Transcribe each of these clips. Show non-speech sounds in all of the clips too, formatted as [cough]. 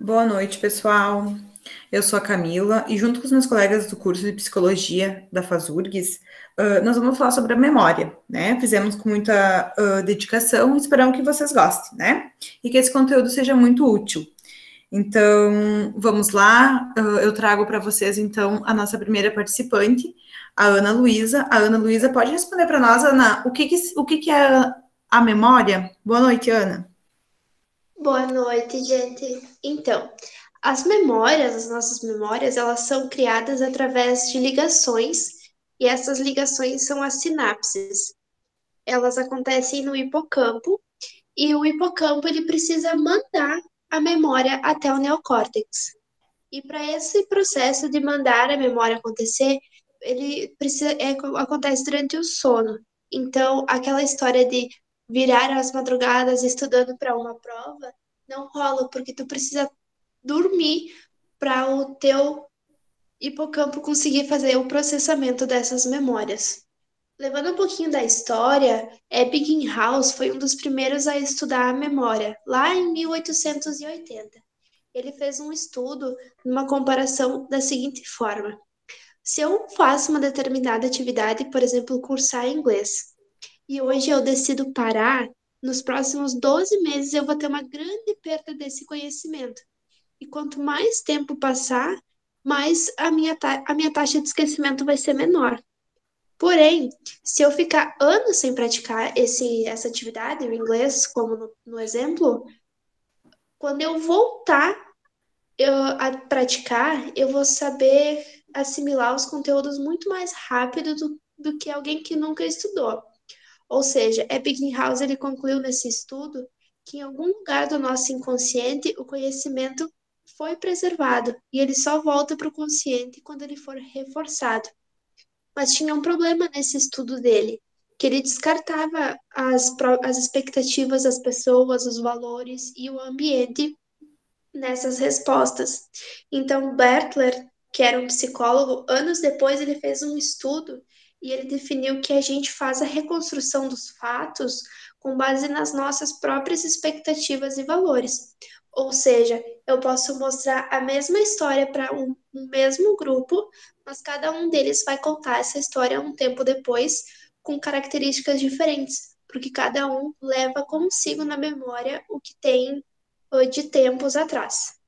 Boa noite, pessoal. Eu sou a Camila e, junto com os meus colegas do curso de psicologia da FASURGS, uh, nós vamos falar sobre a memória, né? Fizemos com muita uh, dedicação e esperamos que vocês gostem, né? E que esse conteúdo seja muito útil. Então, vamos lá. Uh, eu trago para vocês, então, a nossa primeira participante, a Ana Luísa. A Ana Luísa pode responder para nós, Ana, o que, que o que, que é a memória? Boa noite, Ana. Boa noite, gente. Então, as memórias, as nossas memórias, elas são criadas através de ligações, e essas ligações são as sinapses. Elas acontecem no hipocampo, e o hipocampo ele precisa mandar a memória até o neocórtex. E para esse processo de mandar a memória acontecer, ele precisa é, acontece durante o sono. Então, aquela história de virar as madrugadas estudando para uma prova não rola, porque tu precisa dormir para o teu hipocampo conseguir fazer o processamento dessas memórias. Levando um pouquinho da história, Ebbinghaus foi um dos primeiros a estudar a memória, lá em 1880. Ele fez um estudo numa comparação da seguinte forma: se eu faço uma determinada atividade, por exemplo, cursar inglês, e hoje eu decido parar, nos próximos 12 meses eu vou ter uma grande perda desse conhecimento. E quanto mais tempo passar, mais a minha, a minha taxa de esquecimento vai ser menor. Porém, se eu ficar anos sem praticar esse, essa atividade, o inglês, como no, no exemplo, quando eu voltar eu, a praticar, eu vou saber assimilar os conteúdos muito mais rápido do, do que alguém que nunca estudou. Ou seja, Ebbinghaus ele concluiu nesse estudo que em algum lugar do nosso inconsciente o conhecimento foi preservado e ele só volta para o consciente quando ele for reforçado. Mas tinha um problema nesse estudo dele, que ele descartava as, as expectativas das pessoas, os valores e o ambiente nessas respostas. Então, Bertler, que era um psicólogo, anos depois ele fez um estudo e ele definiu que a gente faz a reconstrução dos fatos com base nas nossas próprias expectativas e valores. Ou seja, eu posso mostrar a mesma história para um, um, mesmo grupo, mas cada um deles vai contar essa história um tempo depois, com características diferentes, porque cada um leva consigo na memória o que tem de tempos atrás.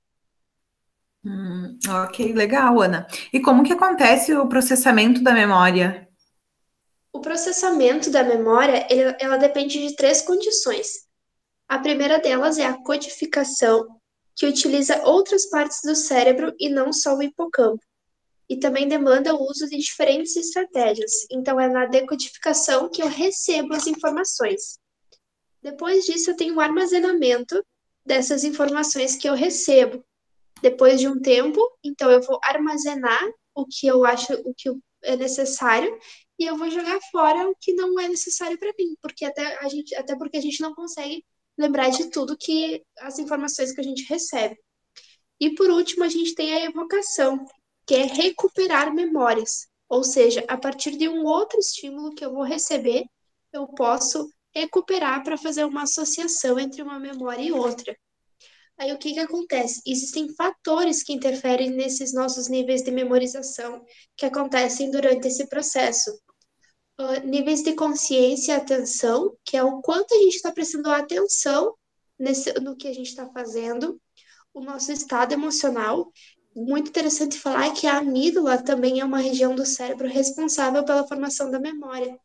Hum, ok, legal, Ana. E como que acontece o processamento da memória? O processamento da memória, ele, ela depende de três condições. A primeira delas é a codificação, que utiliza outras partes do cérebro e não só o hipocampo. E também demanda o uso de diferentes estratégias. Então, é na decodificação que eu recebo as informações. Depois disso, eu tenho o armazenamento dessas informações que eu recebo. Depois de um tempo, então eu vou armazenar o que eu acho, o que é necessário, e eu vou jogar fora o que não é necessário para mim, porque até a gente, até porque a gente não consegue lembrar de tudo que as informações que a gente recebe. E por último, a gente tem a evocação, que é recuperar memórias. Ou seja, a partir de um outro estímulo que eu vou receber, eu posso recuperar para fazer uma associação entre uma memória e outra. Aí o que, que acontece? Existem fatores que interferem nesses nossos níveis de memorização que acontecem durante esse processo. Uh, níveis de consciência e atenção, que é o quanto a gente está prestando atenção nesse, no que a gente está fazendo, o nosso estado emocional. Muito interessante falar que a amígdala também é uma região do cérebro responsável pela formação da memória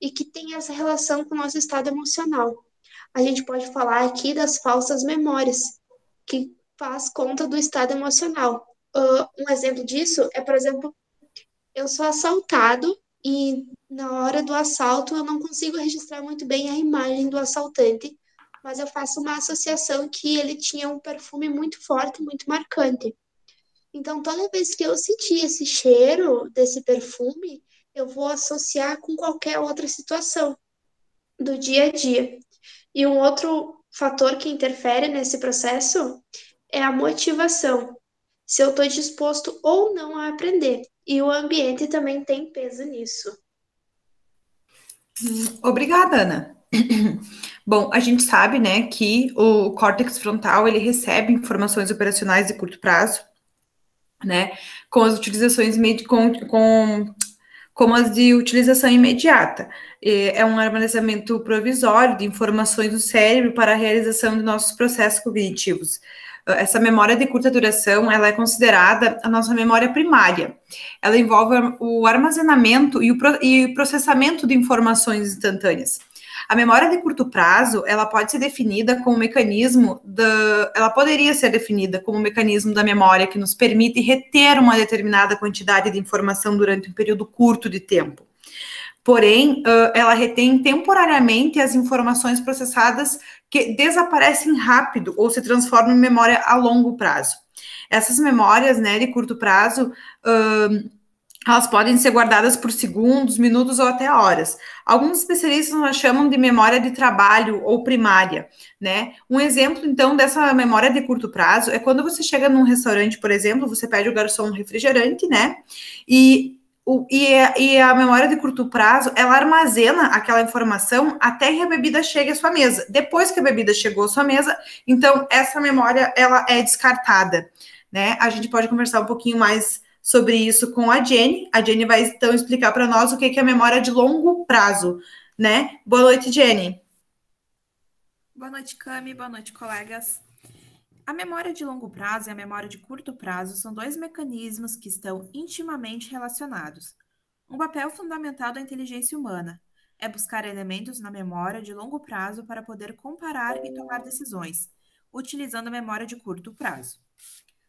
e que tem essa relação com o nosso estado emocional. A gente pode falar aqui das falsas memórias, que faz conta do estado emocional. Uh, um exemplo disso é, por exemplo, eu sou assaltado e na hora do assalto eu não consigo registrar muito bem a imagem do assaltante, mas eu faço uma associação que ele tinha um perfume muito forte, muito marcante. Então, toda vez que eu sentir esse cheiro desse perfume, eu vou associar com qualquer outra situação do dia a dia. E um outro fator que interfere nesse processo é a motivação. Se eu estou disposto ou não a aprender. E o ambiente também tem peso nisso. Hum, obrigada, Ana. [clears throat] Bom, a gente sabe, né, que o córtex frontal ele recebe informações operacionais de curto prazo, né, com as utilizações com, com como as de utilização imediata. É um armazenamento provisório de informações do cérebro para a realização de nossos processos cognitivos. Essa memória de curta duração, ela é considerada a nossa memória primária. Ela envolve o armazenamento e o, processamento de informações instantâneas. A memória de curto prazo, ela pode ser definida como um mecanismo da, ela poderia ser definida como um mecanismo da memória que nos permite reter uma determinada quantidade de informação durante um período curto de tempo. Porém, ela retém temporariamente as informações processadas que desaparecem rápido ou se transformam em memória a longo prazo. Essas memórias, né, de curto prazo, uh, elas podem ser guardadas por segundos, minutos ou até horas. Alguns especialistas nós chamam de memória de trabalho ou primária, né? Um exemplo, então, dessa memória de curto prazo é quando você chega num restaurante, por exemplo, você pede o garçom um refrigerante, né? E, o, e, a, e a memória de curto prazo, ela armazena aquela informação até que a bebida chegue à sua mesa. Depois que a bebida chegou à sua mesa, então, essa memória, ela é descartada, né? A gente pode conversar um pouquinho mais sobre isso com a Jenny. A Jenny vai então explicar para nós o que é a memória de longo prazo, né? Boa noite, Jenny. Boa noite, Cami. Boa noite, colegas. A memória de longo prazo e a memória de curto prazo são dois mecanismos que estão intimamente relacionados. Um papel fundamental da inteligência humana é buscar elementos na memória de longo prazo para poder comparar e tomar decisões, utilizando a memória de curto prazo.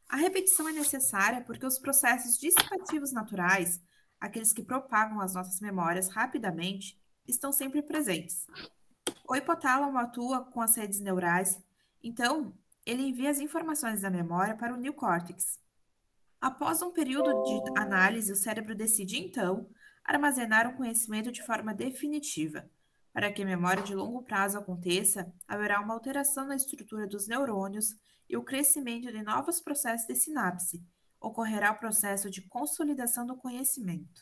A repetição é necessária porque os processos dissipativos naturais, aqueles que propagam as nossas memórias rapidamente, estão sempre presentes. O hipotálamo atua com as redes neurais, então ele envia as informações da memória para o neocórtex. Após um período de análise, o cérebro decide então armazenar o conhecimento de forma definitiva. Para que a memória de longo prazo aconteça, haverá uma alteração na estrutura dos neurônios e o crescimento de novos processos de sinapse. Ocorrerá o processo de consolidação do conhecimento.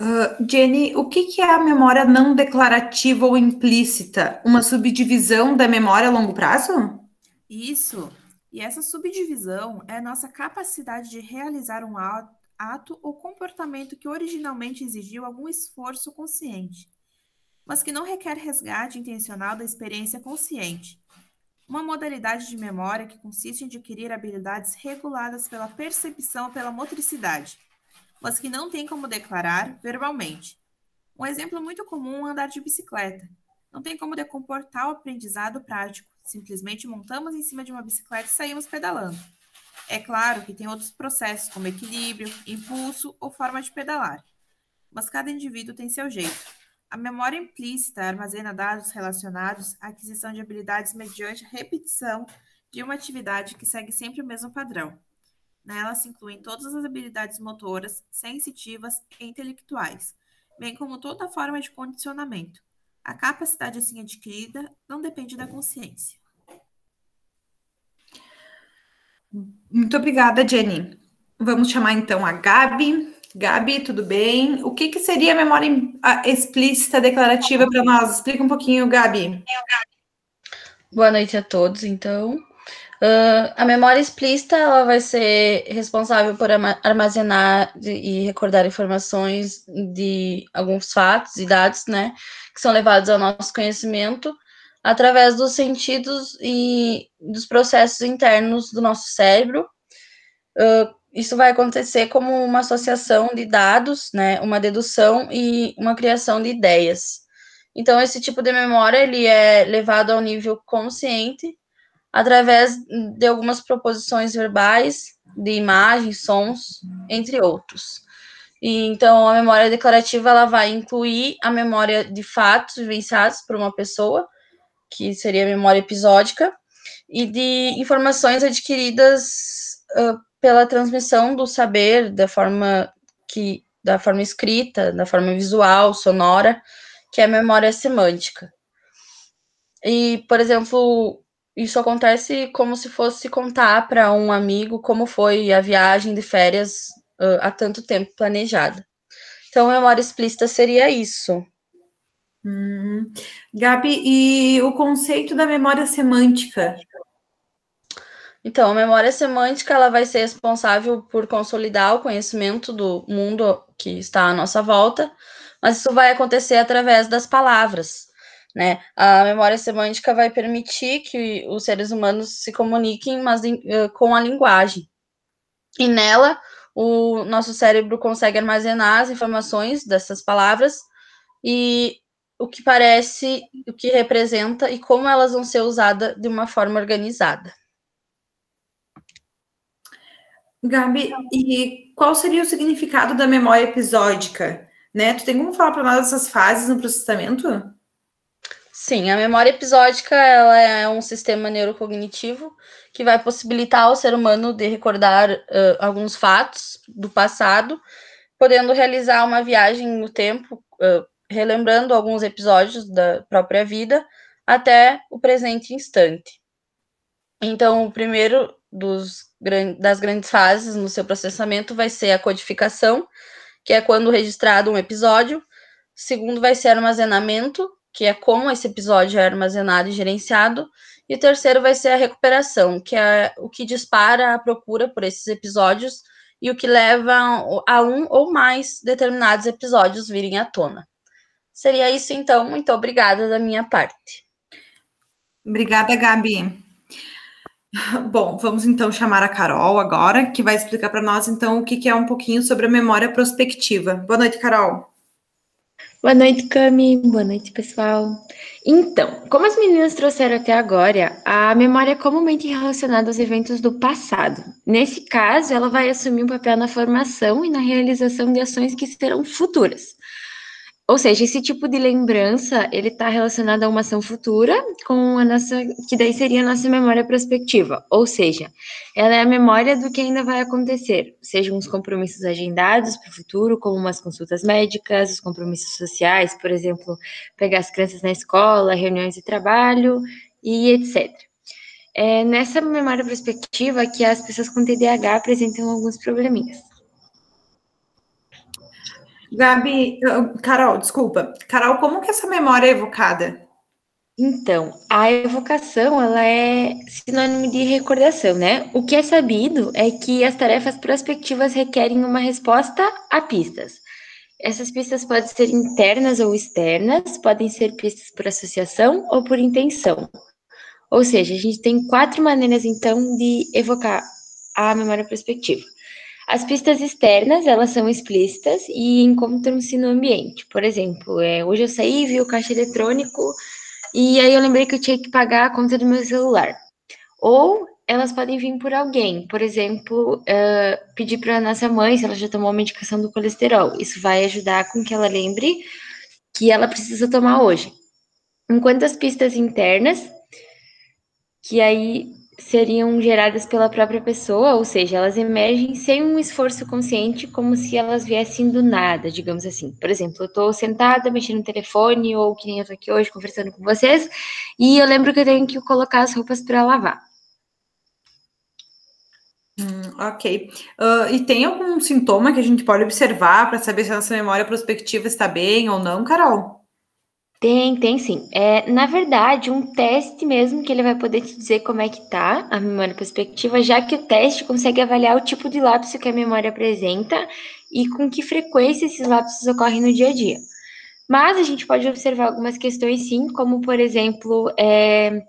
Uh, Jenny, o que, que é a memória não declarativa ou implícita? Uma subdivisão da memória a longo prazo? Isso. E essa subdivisão é a nossa capacidade de realizar um ato ou comportamento que originalmente exigiu algum esforço consciente mas que não requer resgate intencional da experiência consciente. Uma modalidade de memória que consiste em adquirir habilidades reguladas pela percepção ou pela motricidade, mas que não tem como declarar verbalmente. Um exemplo muito comum é andar de bicicleta. Não tem como decomportar o aprendizado prático. Simplesmente montamos em cima de uma bicicleta e saímos pedalando. É claro que tem outros processos, como equilíbrio, impulso ou forma de pedalar. Mas cada indivíduo tem seu jeito. A memória implícita armazena dados relacionados à aquisição de habilidades mediante repetição de uma atividade que segue sempre o mesmo padrão. Nela se incluem todas as habilidades motoras, sensitivas e intelectuais, bem como toda forma de condicionamento. A capacidade assim adquirida não depende da consciência. Muito obrigada, Jenny. Vamos chamar então a Gabi. Gabi, tudo bem? O que, que seria a memória explícita declarativa para nós? Explica um pouquinho, Gabi. Boa noite a todos, então. Uh, a memória explícita ela vai ser responsável por armazenar e recordar informações de alguns fatos e dados, né, que são levados ao nosso conhecimento através dos sentidos e dos processos internos do nosso cérebro, uh, isso vai acontecer como uma associação de dados, né, uma dedução e uma criação de ideias. Então, esse tipo de memória ele é levado ao nível consciente através de algumas proposições verbais, de imagens, sons, entre outros. E, então, a memória declarativa ela vai incluir a memória de fatos vivenciados por uma pessoa, que seria memória episódica, e de informações adquiridas uh, pela transmissão do saber da forma que da forma escrita, da forma visual, sonora, que é a memória semântica. E, por exemplo, isso acontece como se fosse contar para um amigo como foi a viagem de férias uh, há tanto tempo planejada. Então, memória explícita seria isso. Hum. Gabi, e o conceito da memória semântica? Então, a memória semântica ela vai ser responsável por consolidar o conhecimento do mundo que está à nossa volta, mas isso vai acontecer através das palavras, né? A memória semântica vai permitir que os seres humanos se comuniquem, mas com a linguagem. E nela, o nosso cérebro consegue armazenar as informações dessas palavras e o que parece, o que representa e como elas vão ser usadas de uma forma organizada. Gabi, e qual seria o significado da memória episódica? Né? Tu tem como falar para nós dessas fases no processamento? Sim, a memória episódica ela é um sistema neurocognitivo que vai possibilitar ao ser humano de recordar uh, alguns fatos do passado, podendo realizar uma viagem no tempo, uh, relembrando alguns episódios da própria vida até o presente instante. Então, o primeiro dos, das grandes fases no seu processamento vai ser a codificação, que é quando registrado um episódio. Segundo vai ser armazenamento, que é como esse episódio é armazenado e gerenciado. E o terceiro vai ser a recuperação, que é o que dispara a procura por esses episódios e o que leva a um ou mais determinados episódios virem à tona. Seria isso, então. Muito obrigada da minha parte. Obrigada, Gabi. Bom, vamos então chamar a Carol agora, que vai explicar para nós então o que, que é um pouquinho sobre a memória prospectiva. Boa noite, Carol. Boa noite, Cami. Boa noite, pessoal. Então, como as meninas trouxeram até agora, a memória é comumente relacionada aos eventos do passado. Nesse caso, ela vai assumir um papel na formação e na realização de ações que serão futuras. Ou seja, esse tipo de lembrança, ele está relacionado a uma ação futura com a nossa, que daí seria a nossa memória prospectiva. Ou seja, ela é a memória do que ainda vai acontecer, sejam os compromissos agendados para o futuro, como umas consultas médicas, os compromissos sociais, por exemplo, pegar as crianças na escola, reuniões de trabalho e etc. É nessa memória prospectiva que as pessoas com TDAH apresentam alguns probleminhas. Gabi, Carol, desculpa. Carol, como que essa memória é evocada? Então, a evocação, ela é sinônimo de recordação, né? O que é sabido é que as tarefas prospectivas requerem uma resposta a pistas. Essas pistas podem ser internas ou externas, podem ser pistas por associação ou por intenção. Ou seja, a gente tem quatro maneiras, então, de evocar a memória prospectiva. As pistas externas, elas são explícitas e encontram-se no ambiente. Por exemplo, é, hoje eu saí, vi o caixa eletrônico e aí eu lembrei que eu tinha que pagar a conta do meu celular. Ou elas podem vir por alguém, por exemplo, uh, pedir para a nossa mãe se ela já tomou a medicação do colesterol. Isso vai ajudar com que ela lembre que ela precisa tomar hoje. Enquanto as pistas internas, que aí seriam geradas pela própria pessoa, ou seja, elas emergem sem um esforço consciente, como se elas viessem do nada, digamos assim. Por exemplo, eu estou sentada mexendo no telefone, ou que nem eu estou aqui hoje conversando com vocês, e eu lembro que eu tenho que colocar as roupas para lavar. Hum, ok. Uh, e tem algum sintoma que a gente pode observar para saber se a nossa memória prospectiva está bem ou não, Carol? Tem, tem sim. É, na verdade, um teste mesmo que ele vai poder te dizer como é que tá a memória prospectiva, já que o teste consegue avaliar o tipo de lapso que a memória apresenta e com que frequência esses lapsos ocorrem no dia a dia. Mas a gente pode observar algumas questões sim, como por exemplo, é,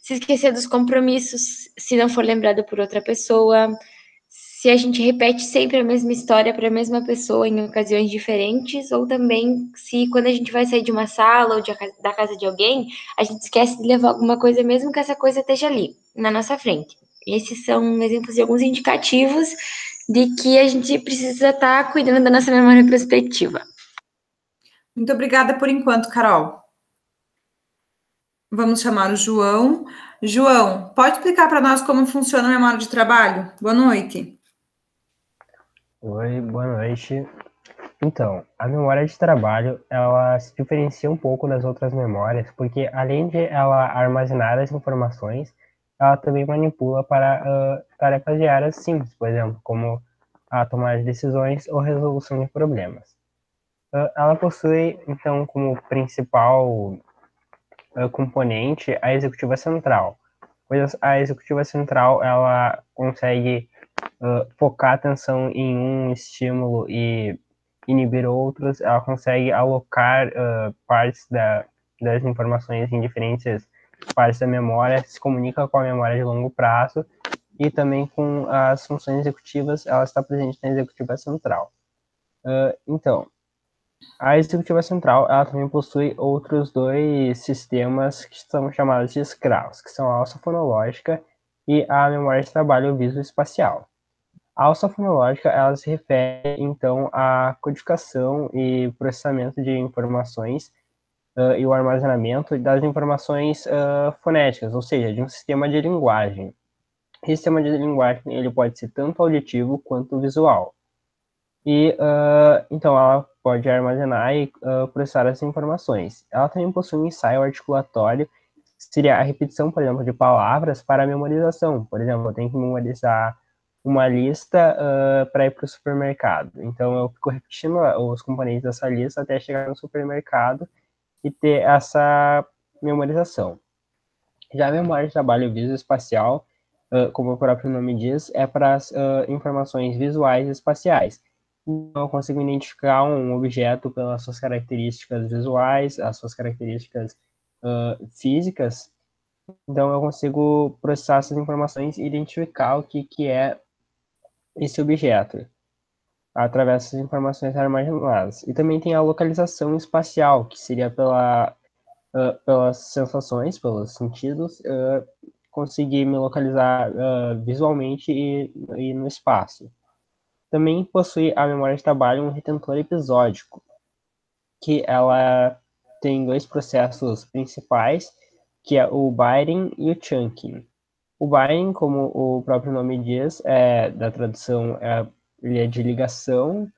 se esquecer dos compromissos se não for lembrado por outra pessoa, se a gente repete sempre a mesma história para a mesma pessoa em ocasiões diferentes, ou também se quando a gente vai sair de uma sala ou de, da casa de alguém, a gente esquece de levar alguma coisa, mesmo que essa coisa esteja ali, na nossa frente. Esses são exemplos de alguns indicativos de que a gente precisa estar tá cuidando da nossa memória prospectiva. Muito obrigada por enquanto, Carol. Vamos chamar o João. João, pode explicar para nós como funciona a memória de trabalho? Boa noite. Oi, boa noite. Então, a memória de trabalho, ela se diferencia um pouco das outras memórias, porque além de ela armazenar as informações, ela também manipula para uh, tarefas diárias simples, por exemplo, como a tomar decisões ou resolução de problemas. ela possui, então, como principal componente a executiva central. Pois a executiva central, ela consegue focar atenção em um estímulo e inibir outros, ela consegue alocar partes da, das informações em diferentes partes da memória, se comunica com a memória de longo prazo e também com as funções executivas, ela está presente na executiva central. Uh, então, a executiva central, ela também possui outros dois sistemas que são chamados de escravos, que são a alça fonológica e a memória de trabalho visoespacial. A alça fonológica, ela se refere, então, à codificação e processamento de informações uh, e o armazenamento das informações uh, fonéticas, ou seja, de um sistema de linguagem. Esse sistema de linguagem ele pode ser tanto auditivo quanto visual. E uh, então ela pode armazenar e processar essas informações. Ela também possui um ensaio articulatório, que seria a repetição, por exemplo, de palavras para memorização. Por exemplo, eu tenho que memorizar uma lista uh, para ir para o supermercado. Então, eu fico repetindo os componentes dessa lista até chegar no supermercado e ter essa memorização. Já a memória de trabalho visoespacial, uh, como o próprio nome diz, é para as uh, informações visuais e espaciais. Então, eu consigo identificar um objeto pelas suas características visuais, as suas características físicas. Então, eu consigo processar essas informações e identificar o que, que é esse objeto através dessas informações armazenadas. E também tem a localização espacial, que seria pela, uh, pelas sensações, pelos sentidos, uh, conseguir me localizar uh, visualmente e, e, no espaço. Também possui a memória de trabalho um retentor episódico, que ela tem dois processos principais, que é o binding e o chunking. O binding, como o próprio nome diz, é da tradução é ele é de ligação.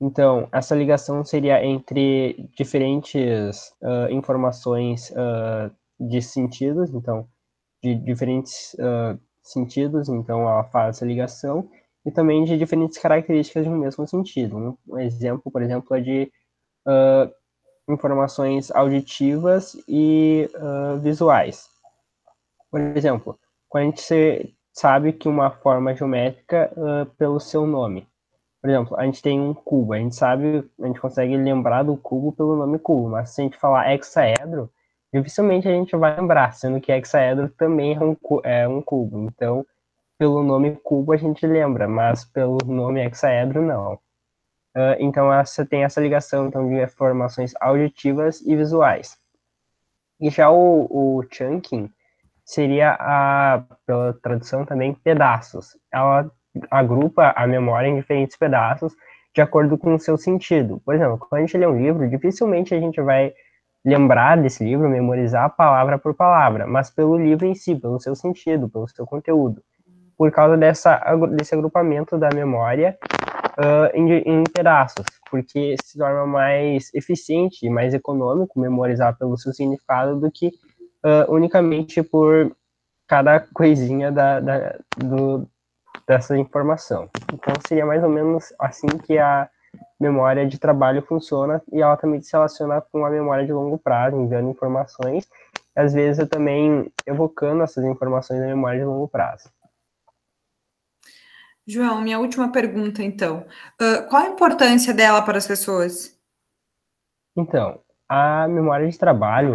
Então, essa ligação seria entre diferentes uh, informações uh, de sentidos, então, de diferentes uh, sentidos, então ela faz essa ligação, e também de diferentes características de um mesmo sentido. Um, exemplo, por exemplo, é de informações auditivas e visuais. Por exemplo, quando a gente sabe que uma forma geométrica uh, pelo seu nome. Por exemplo, a gente tem um cubo, a gente sabe, a gente consegue lembrar do cubo pelo nome cubo, mas se a gente falar hexaedro, dificilmente a gente vai lembrar, sendo que hexaedro também é um, é um cubo. Então, pelo nome cubo a gente lembra, mas pelo nome hexaedro não. Uh, então, você tem essa ligação então, de informações auditivas e visuais. E já o, o chunking, seria a, pela tradução também, pedaços. Ela agrupa a memória em diferentes pedaços de acordo com o seu sentido. Por exemplo, quando a gente lê um livro, dificilmente a gente vai lembrar desse livro, memorizar palavra por palavra, mas pelo livro em si, pelo seu sentido, pelo seu conteúdo. Por causa dessa, desse agrupamento da memória uh, em, em pedaços, porque se torna mais eficiente e mais econômico memorizar pelo seu significado do que uh, unicamente por cada coisinha da, da, do, dessa informação. Então, seria mais ou menos assim que a memória de trabalho funciona e ela também se relaciona com a memória de longo prazo, enviando informações, e às vezes eu também evocando essas informações na memória de longo prazo. João, minha última pergunta, então. Uh, qual a importância dela para as pessoas? Então, a memória de trabalho,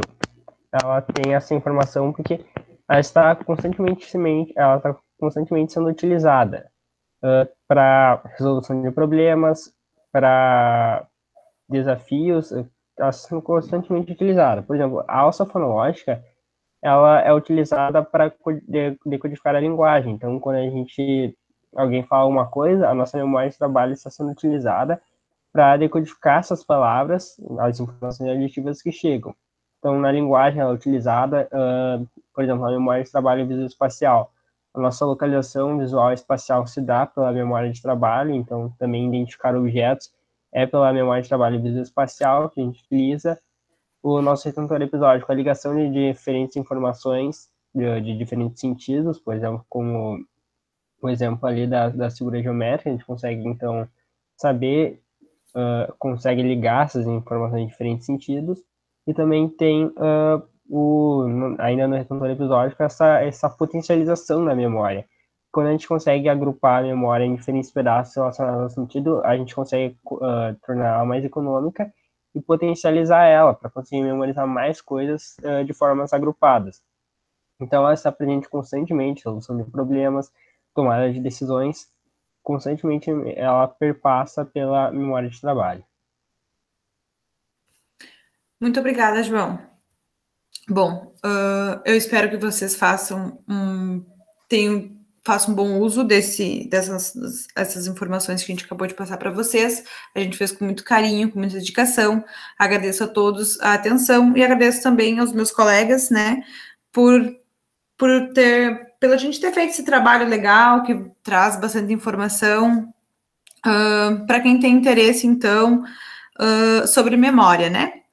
ela tem essa informação porque ela está constantemente, ela está constantemente sendo utilizada uh, para resolução de problemas, para desafios, ela está sendo constantemente utilizada. Por exemplo, a alça fonológica, ela é utilizada para decodificar a linguagem. Então, quando a gente alguém fala uma coisa, a nossa memória de trabalho está sendo utilizada para decodificar essas palavras, as informações aditivas que chegam. Então, na linguagem ela é utilizada, uh, por exemplo, na memória de trabalho visual-espacial. A nossa localização visual espacial se dá pela memória de trabalho, então também identificar objetos é pela memória de trabalho visual-espacial que a gente utiliza. O nosso retentor episódico, a ligação de diferentes informações de, de diferentes sentidos, por exemplo, como o exemplo ali da, da figura geométrica, a gente consegue, então, saber uh, consegue ligar essas informações em diferentes sentidos, e também tem uh, o, ainda no retentor episódico essa, essa potencialização da memória. Quando a gente consegue agrupar a memória em diferentes pedaços relacionados ao sentido, a gente consegue uh, torná-la mais econômica e potencializar ela para conseguir memorizar mais coisas uh, de formas agrupadas. Então, ela está presente constantemente, solução de problemas, tomada de decisões, constantemente ela perpassa pela memória de trabalho. Muito obrigada, João. Bom, uh, eu espero que vocês façam um, tenham, façam um bom uso desse, dessas essas informações que a gente acabou de passar para vocês. A gente fez com muito carinho, com muita dedicação. Agradeço a todos a atenção e agradeço também aos meus colegas, né, por, por ter, pela gente ter feito esse trabalho legal, que traz bastante informação. Uh, para quem tem interesse, então, uh, sobre memória, né?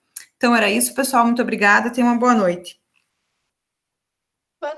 Então era isso, pessoal. Muito obrigada. Tenha uma boa noite.